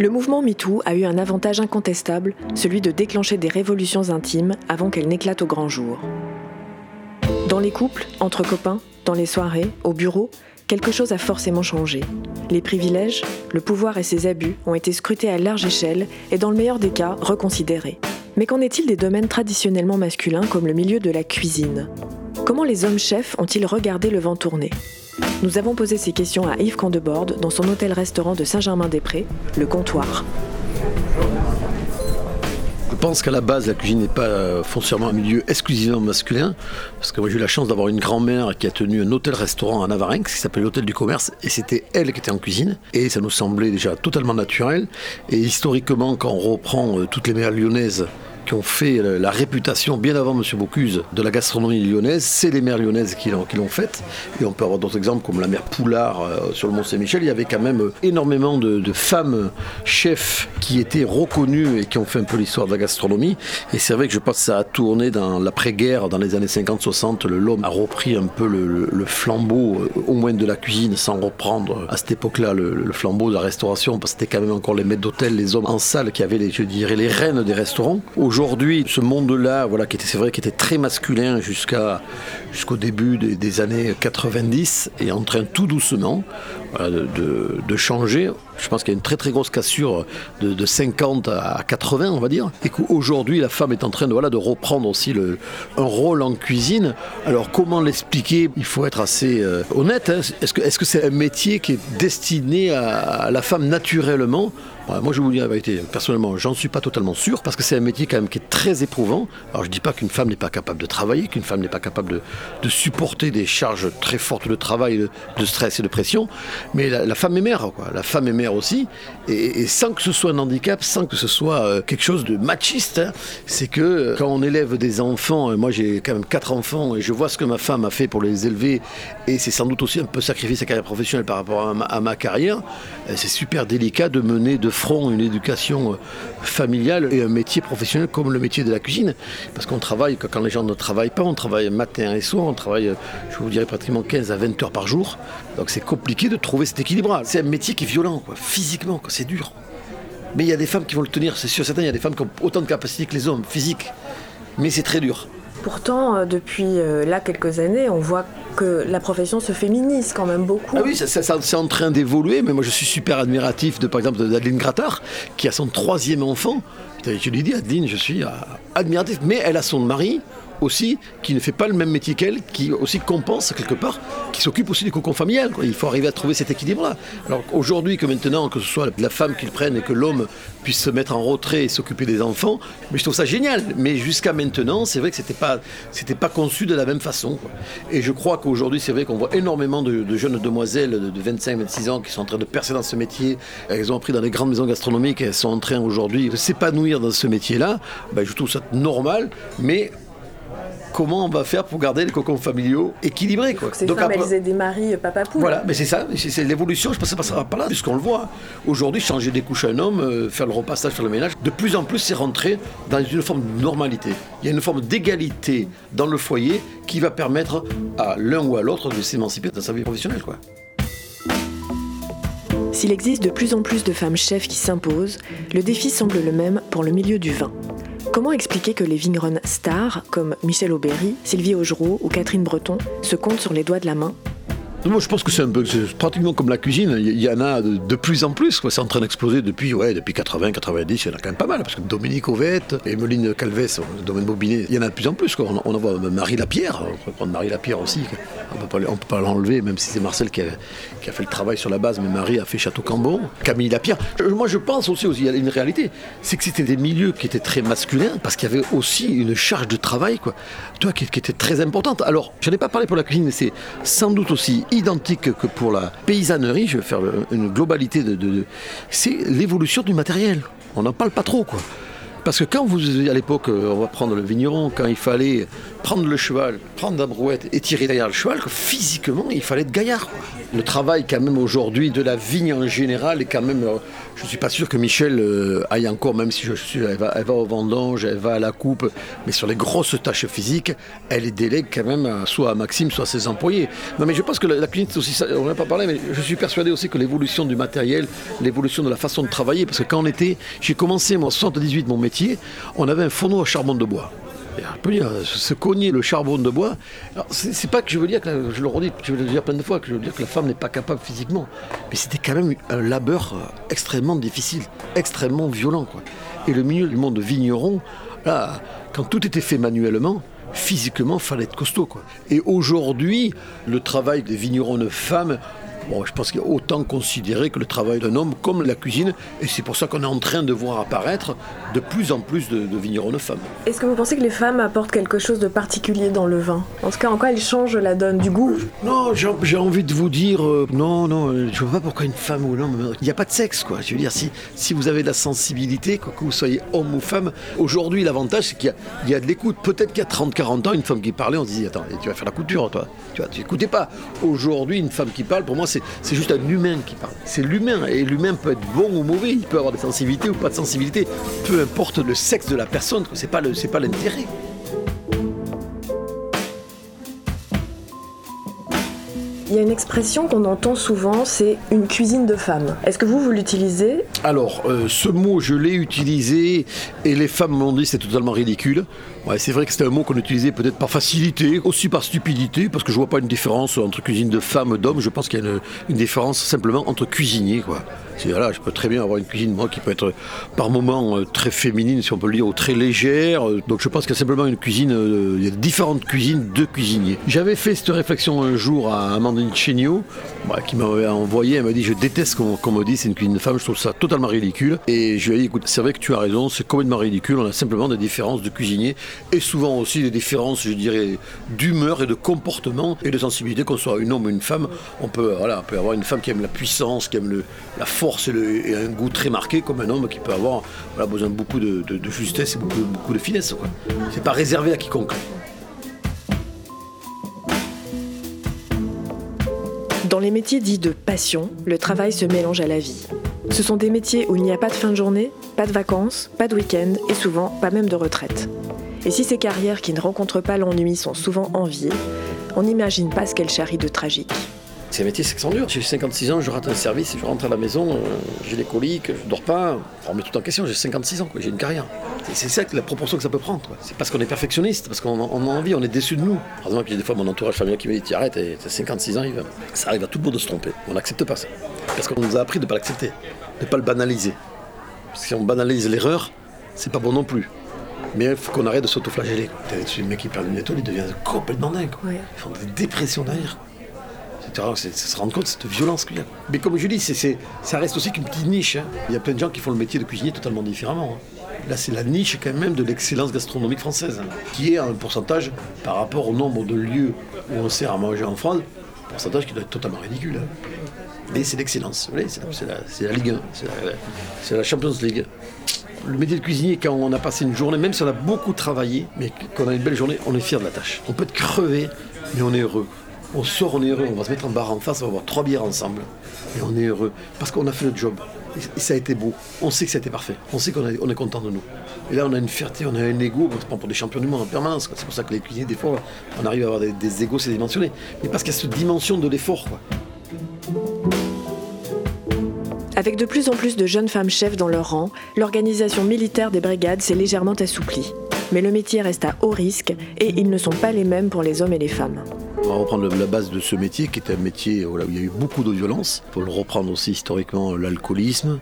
Le mouvement MeToo a eu un avantage incontestable, celui de déclencher des révolutions intimes avant qu'elles n'éclatent au grand jour. Dans les couples, entre copains, dans les soirées, au bureau, quelque chose a forcément changé. Les privilèges, le pouvoir et ses abus ont été scrutés à large échelle et dans le meilleur des cas reconsidérés. Mais qu'en est-il des domaines traditionnellement masculins comme le milieu de la cuisine? Comment les hommes chefs ont-ils regardé le vent tourner? Nous avons posé ces questions à Yves Candeborde dans son hôtel-restaurant de Saint-Germain-des-Prés, le Comptoir. Je pense qu'à la base, la cuisine n'est pas euh, foncièrement un milieu exclusivement masculin, parce que moi j'ai eu la chance d'avoir une grand-mère qui a tenu un hôtel-restaurant à Navarinx qui s'appelle l'Hôtel du Commerce, et c'était elle qui était en cuisine, et ça nous semblait déjà totalement naturel. Et historiquement, quand on reprend euh, toutes les mères lyonnaises qui ont fait la réputation bien avant M. Bocuse de la gastronomie lyonnaise. C'est les mères lyonnaises qui l'ont, fait. Et on peut avoir d'autres exemples comme la mère Poulard euh, sur le Mont Saint-Michel. Il y avait quand même euh, énormément de, femmes chefs qui étaient reconnues et qui ont fait un peu l'histoire de la gastronomie. Et c'est vrai que je pense que ça a tourné dans l'après-guerre, dans les années 50-60. L'homme a repris un peu le, flambeau, euh, au moins de la cuisine, sans reprendre à cette époque-là le, flambeau de la restauration, parce que c'était quand même encore les maîtres d'hôtel, les hommes en salle qui avaient, les, je dirais, les reines des restaurants. Aujourd'hui, ce monde-là, voilà, qui était, c'est vrai, qui était très masculin jusqu'au début des, années 90, est en train tout doucement de, changer. Je pense qu'il y a une très très grosse cassure de, 50 à 80, on va dire, et qu'aujourd'hui la femme est en train de, voilà, de reprendre aussi un rôle en cuisine. Alors comment l'expliquer? Il faut être assez euh, honnête. Hein. Est-ce que, c'est un métier qui est destiné à la femme naturellement? Moi, je vous dis la vérité, personnellement, j'en suis pas totalement sûr, parce que c'est un métier quand même qui est très éprouvant. Alors, je dis pas qu'une femme n'est pas capable de travailler, qu'une femme n'est pas capable de, supporter des charges très fortes de travail, de, stress et de pression, mais la, femme est mère, quoi. La femme est mère aussi, et, sans que ce soit un handicap, sans que ce soit euh, quelque chose de machiste, hein, c'est que euh, quand on élève des enfants, moi j'ai quand même quatre enfants, et je vois ce que ma femme a fait pour les élever, et c'est sans doute aussi un peu sacrifier sa carrière professionnelle par rapport à ma, à ma carrière, euh, c'est super délicat de mener de front une éducation euh, familiale et un métier professionnel comme le métier de la cuisine. Parce qu'on travaille, quand les gens ne travaillent pas, on travaille matin et soir, on travaille, euh, je vous dirais, pratiquement 15 à 20 heures par jour. Donc c'est compliqué de trouver cet équilibre. C'est un métier qui est violent, quoi, physiquement, c'est dur. Mais il y a des femmes qui vont le tenir, c'est sûr, certains, il y a des femmes qui ont autant de capacités que les hommes, physiques. Mais c'est très dur. Pourtant, euh, depuis euh, là quelques années, on voit que la profession se féminise quand même beaucoup. Ah oui, ça, c'est en train d'évoluer, mais moi je suis super admiratif de, par exemple, d'Adeline Grattard, qui a son troisième enfant. Je lui dis, Adeline, je suis euh, admiratif, mais elle a son mari aussi, qui ne fait pas le même métier qu'elle, qui aussi compense quelque part, qui s'occupe aussi du cocon familial. Il faut arriver à trouver cet équilibre-là. Alors aujourd'hui que maintenant, que ce soit la femme qui le prenne et que l'homme puisse se mettre en retrait et s'occuper des enfants, mais je trouve ça génial. Mais jusqu'à maintenant, c'est vrai que c'était pas, pas conçu de la même façon. Et je crois qu'aujourd'hui, c'est vrai qu'on voit énormément de, jeunes demoiselles de 25-26 ans qui sont en train de percer dans ce métier. Elles ont appris dans les grandes maisons gastronomiques, elles sont en train aujourd'hui de s'épanouir dans ce métier-là. Ben, je trouve ça normal, mais comment on va faire pour garder les cocons familiaux équilibrés. Quoi. Ces Donc, après... elles des maris euh, papa poule. Voilà, mais c'est ça, c'est l'évolution, je pense que ça passera pas là, puisqu'on le voit. Aujourd'hui, changer des couches à un homme, euh, faire le repassage, faire le ménage, de plus en plus, c'est rentrer dans une forme de normalité. Il y a une forme d'égalité dans le foyer qui va permettre à l'un ou à l'autre de s'émanciper dans sa vie professionnelle. Quoi. S'il existe de plus en plus de femmes chefs qui s'imposent, le défi semble le même pour le milieu du vin. Comment expliquer que les vignerons stars, comme Michel Aubéry, Sylvie Augereau ou Catherine Breton, se comptent sur les doigts de la main? Moi, je pense que c'est un peu, pratiquement comme la cuisine. Il y en a de, plus en plus. C'est en train d'exploser depuis, ouais, depuis 80, 90. Il y en a quand même pas mal. Parce que Dominique Ovette, Emeline Calves, le domaine Bobinet, il y en a de plus en plus. On, on en voit Marie Lapierre. On peut prendre Marie Lapierre aussi. On ne peut pas l'enlever, même si c'est Marcel qui a, fait le travail sur la base. Mais Marie a fait Château Cambon. Camille Lapierre. Moi, je pense aussi, il y a une réalité. C'est que c'était des milieux qui étaient très masculins. Parce qu'il y avait aussi une charge de travail, quoi. Toi, qui, était très importante. Alors, je n'ai pas parlé pour la cuisine, mais c'est sans doute aussi identique que pour la paysannerie, je vais faire une globalité de, c'est l'évolution du matériel. On n'en parle pas trop, quoi. Parce que quand vous, à l'époque, euh, on va prendre le vigneron, quand il fallait prendre le cheval, prendre la brouette et tirer derrière le cheval, physiquement, il fallait être gaillard. Le travail, quand même, aujourd'hui, de la vigne en général, est quand même. Euh, je ne suis pas sûr que Michel euh, aille encore, même si. Elle va, elle va au vendange, elle va à la coupe, mais sur les grosses tâches physiques, elle est délègue quand même soit à Maxime, soit à ses employés. Non, mais je pense que la, cuisine, c'est aussi ça. On n'a pas parlé, mais je suis persuadé aussi que l'évolution du matériel, l'évolution de la façon de travailler, parce que quand on était. J'ai commencé, moi, en 78, mon métier, on avait un fourneau à charbon de bois. On peut dire, se cogner le charbon de bois. C'est pas que je veux dire, que, je le redis, je le dire plein de fois, que je veux dire que la femme n'est pas capable physiquement. Mais c'était quand même un labeur euh, extrêmement difficile, extrêmement violent. Et le milieu du monde vigneron, là, quand tout était fait manuellement, physiquement, fallait être costaud. Et aujourd'hui, le travail des vignerons de femmes, Bon, je pense qu'il y a autant considéré que le travail d'un homme comme la cuisine, et c'est pour ça qu'on est en train de voir apparaître de plus en plus de, de vignerons de femmes. Est-ce que vous pensez que les femmes apportent quelque chose de particulier dans le vin? En tout cas, en quoi elles changent la donne du goût? Non, j'ai envie de vous dire, euh, non, non, je ne vois pas pourquoi une femme ou un homme, il n'y a pas de sexe, quoi. Je veux dire, si, si vous avez de la sensibilité, quoi que vous soyez homme ou femme, aujourd'hui, l'avantage, c'est qu'il y, y, a de l'écoute. Peut-être qu'il y a 30-40 ans, une femme qui parlait, on se dit, attends, tu vas faire la couture, toi. Tu vois, tu écoutais pas. Aujourd'hui, une femme qui parle, pour moi, c'est juste un humain qui parle. C'est l'humain. Et l'humain peut être bon ou mauvais. Il peut avoir des sensibilités ou pas de sensibilité. Peu importe le sexe de la personne. C'est pas pas l'intérêt. Il y a une expression qu'on entend souvent, c'est une cuisine de femme. Est-ce que vous, vous l'utilisez Alors, euh, ce mot, je l'ai utilisé et les femmes m'ont dit que c'est totalement ridicule. Ouais, c'est vrai que c'était un mot qu'on utilisait peut-être par facilité, aussi par stupidité, parce que je vois pas une différence entre cuisine de femme et d'homme. Je pense qu'il y a une, différence simplement entre cuisiniers, quoi. Voilà, je peux très bien avoir une cuisine, moi, qui peut être par moments euh, très féminine, si on peut le dire, ou très légère. Donc je pense qu'il y a simplement une cuisine, euh, il y a différentes cuisines de cuisiniers. J'avais fait cette réflexion un jour à Amandine Chéniaud, bah, qui m'avait envoyé, elle m'a dit, je déteste qu'on me dise c'est une cuisine de femme, je trouve ça totalement ridicule. Et je lui ai dit, écoute, c'est vrai que tu as raison, c'est complètement ridicule, on a simplement des différences de cuisiniers, et souvent aussi des différences, je dirais, d'humeur et de comportement et de sensibilité, qu'on soit une homme ou une femme. On peut, voilà, on peut avoir une femme qui aime la puissance, qui aime le, la force, et, un goût très marqué, comme un homme qui peut avoir besoin de beaucoup de, justesse et beaucoup, de finesse. C'est pas réservé à quiconque. Dans les métiers dits de passion, le travail se mélange à la vie. Ce sont des métiers où il n'y a pas de fin de journée, pas de vacances, pas de week-end et souvent pas même de retraite. Et si ces carrières qui ne rencontrent pas l'ennui sont souvent enviées, on n'imagine pas ce qu'elles charrient de tragique. C'est un métier dur. J'ai 56 ans, je rate un service, je rentre à la maison, euh, j'ai des coliques, je dors pas. On remet tout en question, j'ai 56 ans, j'ai une carrière. C'est ça la proportion que ça peut prendre. C'est parce qu'on est perfectionniste, parce qu'on a envie, on est déçu de nous. Par exemple, il y a des fois mon entourage familial qui me dit arrête, t'as 56 ans, il va... ça arrive à tout le monde de se tromper. On n'accepte pas ça. Parce qu'on nous a appris de ne pas l'accepter, de ne pas le banaliser. Parce que si on banalise l'erreur, c'est pas bon non plus. Mais il faut qu'on arrête de s'autoflageller. Le mec qui perd une étoile, il devient complètement dingue. Ils font des dépressions derrière c'est se rendre compte de cette violence qu'il y a. Mais comme je dis, ça reste aussi qu'une petite niche. Hein. Il y a plein de gens qui font le métier de cuisinier totalement différemment. Hein. Là, c'est la niche quand même de l'excellence gastronomique française, hein, qui est un pourcentage par rapport au nombre de lieux où on sert à manger en France, un pourcentage qui doit être totalement ridicule. Mais c'est l'excellence, c'est la, la, Ligue 1, c'est la, Champions League. Le métier de cuisinier, quand on a passé une journée, même si on a beaucoup travaillé, mais qu'on a une belle journée, on est fier de la tâche. On peut être crevé, mais on est heureux. On sort, on est heureux, on va se mettre en bar en face, on va boire trois bières ensemble. Et on est heureux. Parce qu'on a fait le job. Et ça a été beau. On sait que ça a été parfait. On sait qu'on est content de nous. Et là, on a une fierté, on a un ego. On se prend pour des champions du monde en permanence. C'est pour ça que les cuisiniers, des fois, on arrive à avoir des, des égos, c'est dimensionné. Mais parce qu'il y a cette dimension de l'effort. Avec de plus en plus de jeunes femmes chefs dans leur rang, l'organisation militaire des brigades s'est légèrement assouplie. Mais le métier reste à haut risque et ils ne sont pas les mêmes pour les hommes et les femmes. On va reprendre la base de ce métier qui est un métier où il y a eu beaucoup de violence. Faut le reprendre aussi historiquement, l'alcoolisme.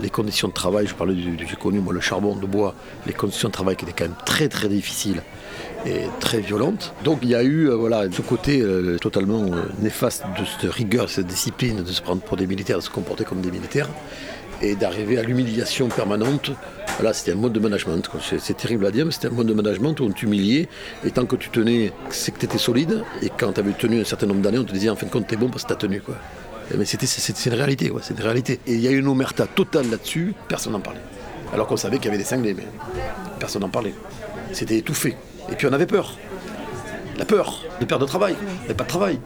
les conditions de travail, je parlais du, j'ai connu moi le charbon de bois, les conditions de travail qui étaient quand même très très difficiles et très violentes. Donc il y a eu euh, voilà, ce côté euh, totalement euh, néfaste de cette rigueur, cette discipline de se prendre pour des militaires, de se comporter comme des militaires et d'arriver à l'humiliation permanente. Voilà, c'était un mode de management. C'est terrible à dire, mais c'était un mode de management où on t'humiliait. Et tant que tu tenais, c'est que tu étais solide. Et quand tu avais tenu un certain nombre d'années, on te disait en fin de compte, t'es bon parce que t'as tenu. Quoi. Mais c'était, c'est, une réalité, c'est une réalité. Et il y a eu une omerta totale là-dessus, personne n'en parlait. Alors qu'on savait qu'il y avait des cinglés, mais personne n'en parlait. C'était étouffé. Et puis on avait peur. La peur de perdre de travail. N'avait pas de travail.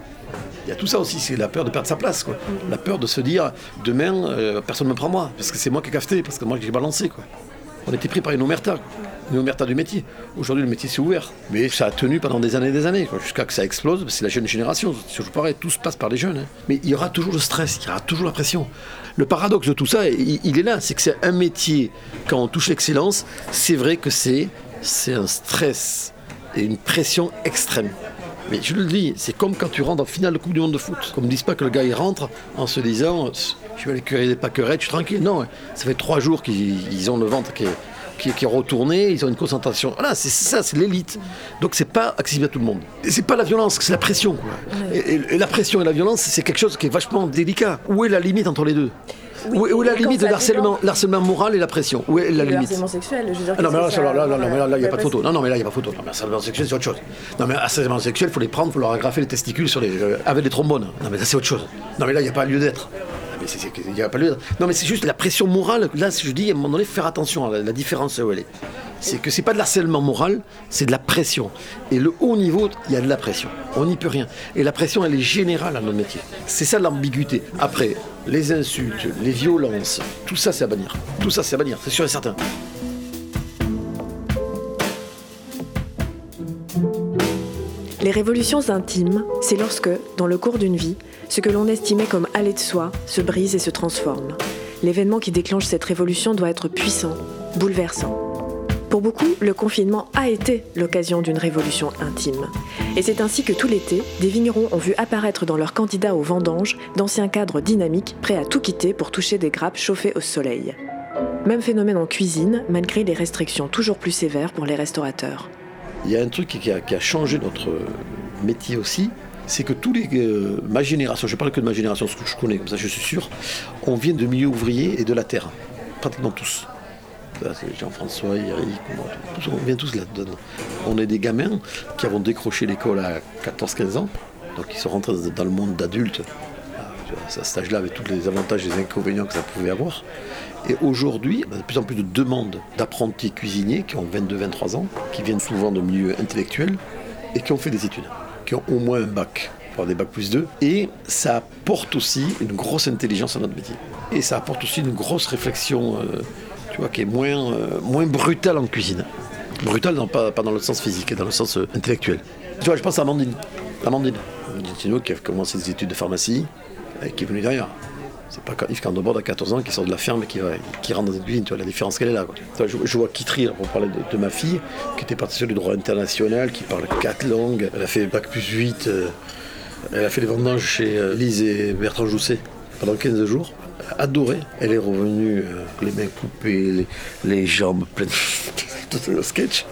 Il y a tout ça aussi, c'est la peur de perdre sa place, quoi. La peur de se dire, demain, euh, personne ne me prend moi, parce que c'est moi qui ai cafeté, parce que moi qui ai balancé, quoi. On était pris par une omerta, une omerta du métier. Aujourd'hui, le métier s'est ouvert. Mais ça a tenu pendant des années et des années, jusqu'à que ça explose. C'est la jeune génération, c'est toujours pareil, tout se passe par les jeunes. hein. Mais il y aura toujours le stress, il y aura toujours la pression. Le paradoxe de tout ça, il, est là, c'est que c'est un métier, quand on touche l'excellence, c'est vrai que c'est un stress et une pression extrême. Mais je le dis, c'est comme quand tu rentres en finale de Coupe du Monde de foot. Comme ne disent pas que le gars il rentre en se disant je vais aller cueillir des pâquerettes, je suis tranquille. Non, ça fait trois jours qu'ils ils ont le ventre qui est, qui, qui est retourné, ils ont une concentration. Voilà, c'est ça, c'est l'élite. Donc c'est pas accessible à tout le monde. C'est pas la violence, c'est la pression. Quoi. Et, et- et la pression et la violence, c'est quelque chose qui est vachement délicat. Où est la limite entre les deux? Oui, Où est, où est la limite de l'harcèlement, l'harcèlement moral et la pression? Où est la limite? harcèlement sexuel, je veux dire. ah non, mais là, il n'y a pas de photo. Non, non, mais là, il n'y a pas de photo. Non, mais harcèlement sexuel, c'est autre chose. Non, mais harcèlement sexuel, il faut les prendre, il faut leur agrafer les testicules sur les, euh, avec des trombones. Non, mais ça, c'est autre chose. Non, mais là, il n'y a pas lieu d'être. Non, mais c'est juste la pression morale. Là, je dis, à un moment donné, faire attention à la, la différence où elle est. C'est que c'est pas de l'harcèlement moral, c'est de la pression. Et le haut niveau, il y a de la pression. On n'y peut rien. Et la pression, elle est générale à notre métier. C'est ça l'ambiguïté. Après, les insultes, les violences, tout ça, c'est à bannir. Tout ça, c'est à bannir, c'est sûr et certain. Les révolutions intimes, c'est lorsque, dans le cours d'une vie, ce que l'on estimait comme aller de soi se brise et se transforme. L'événement qui déclenche cette révolution doit être puissant, bouleversant. Pour beaucoup, le confinement a été l'occasion d'une révolution intime. Et c'est ainsi que tout l'été, des vignerons ont vu apparaître dans leurs candidats aux vendanges d'anciens cadres dynamiques prêts à tout quitter pour toucher des grappes chauffées au soleil. Même phénomène en cuisine, malgré les restrictions toujours plus sévères pour les restaurateurs. Il y a un truc qui a, changé notre métier aussi, c'est que tous les, euh, ma génération, je parle que de ma génération, ce que je connais, comme ça je suis sûr, on vient de milieux ouvriers et de la terre, pratiquement tous. Jean-François, Eric, moi, on vient tous là-dedans. On est des gamins qui avons décroché l'école à 14-15 ans, donc ils sont rentrés dans le monde d'adultes ah, à cet âge-là, avec tous les avantages et les inconvénients que ça pouvait avoir. Et aujourd'hui, de plus en plus de demandes d'apprentis cuisiniers qui ont 22-23 ans, qui viennent souvent de milieux intellectuels et qui ont fait des études, qui ont au moins un bac, voire des bacs plus 2. Et ça apporte aussi une grosse intelligence à notre métier. Et ça apporte aussi une grosse réflexion, euh, tu vois, qui est moins, euh, moins brutale en cuisine. Brutale, pas, dans le sens physique, dans le sens euh, intellectuel. Tu vois, je pense à Amandine. Amandine. Amandine Tino, qui a commencé des études de pharmacie et qui est venue derrière. C'est pas Yves Candebord à 14 ans qui sort de la ferme et qui, rentre dans une cuisine. Tu vois la différence qu'elle est là. Je, je vois Kitry, pour parler de, de ma fille, qui était partie sur du droit international, qui parle quatre langues. Elle a fait bac plus 8. euh, elle a fait les vendanges chez euh, Lise et Bertrand Jousset pendant 15 jours. Elle a adoré. Elle est revenue, euh, les mains coupées, les, jambes pleines, le sketch.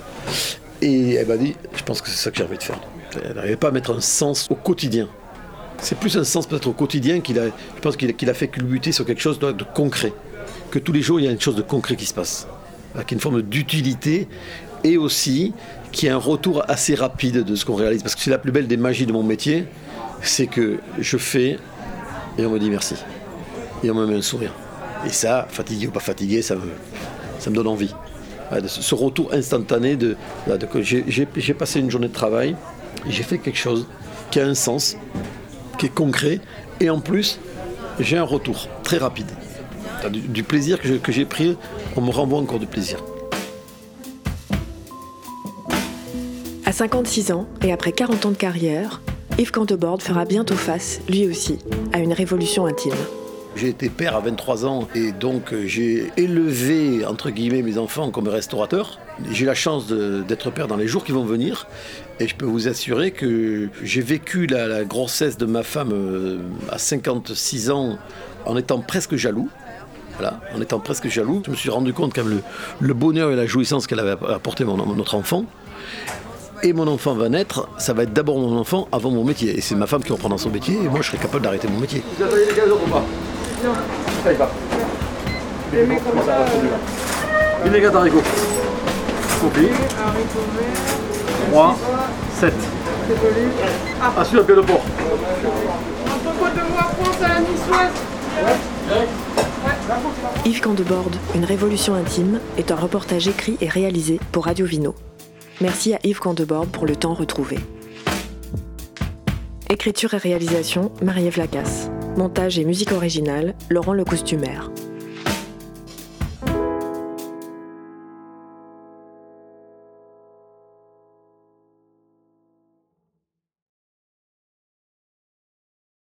Et elle m'a dit, je pense que c'est ça que j'ai envie de faire. Elle n'arrivait pas à mettre un sens au quotidien. C'est plus un sens peut-être au quotidien qu'il a, je pense qu'il a, qu'il fait culbuter sur quelque chose de, concret. Que tous les jours, il y a une chose de concret qui se passe. Avec une forme d'utilité et aussi qui a un retour assez rapide de ce qu'on réalise. Parce que c'est la plus belle des magies de mon métier, c'est que je fais et on me dit merci. Et on me met un sourire. Et ça, fatigué ou pas fatigué, ça me, donne envie. Ce retour instantané de, de- j'ai- passé une journée de travail, j'ai fait quelque chose qui a un sens, qui est concret, et en plus, j'ai un retour très rapide. Du, plaisir que j'ai pris, on me renvoie encore du plaisir. À 56 ans et après 40 ans de carrière, Yves Cantebord fera bientôt face, lui aussi, à une révolution intime. J'ai été père à 23 ans et donc euh, j'ai élevé, entre guillemets, mes enfants comme restaurateur. J'ai la chance d'être père dans les jours qui vont venir et je peux vous assurer que j'ai vécu la, grossesse de ma femme euh, à 56 ans en étant presque jaloux. Voilà, en étant presque jaloux, je me suis rendu compte quand même le, bonheur et la jouissance qu'elle avait apporté mon, notre enfant. Et mon enfant va naître, ça va être d'abord mon enfant avant mon métier. Et c'est ma femme qui reprendra son métier et moi je serai capable d'arrêter mon métier. Vous attendez les gaz ou pas? Non. Ça y va. Mais comment ça va Vinaigre d'haricot. Coupé. 3, 7. Ah, celui-là, de porc. À la niçoise. Ouais. Yves Candebord, Une révolution intime, est un reportage écrit et réalisé pour Radio Vino. Merci à Yves Candebord pour le temps retrouvé. Écriture et réalisation, Marie-Ève Lacasse. Montage et musique originale, Laurent le Costumaire.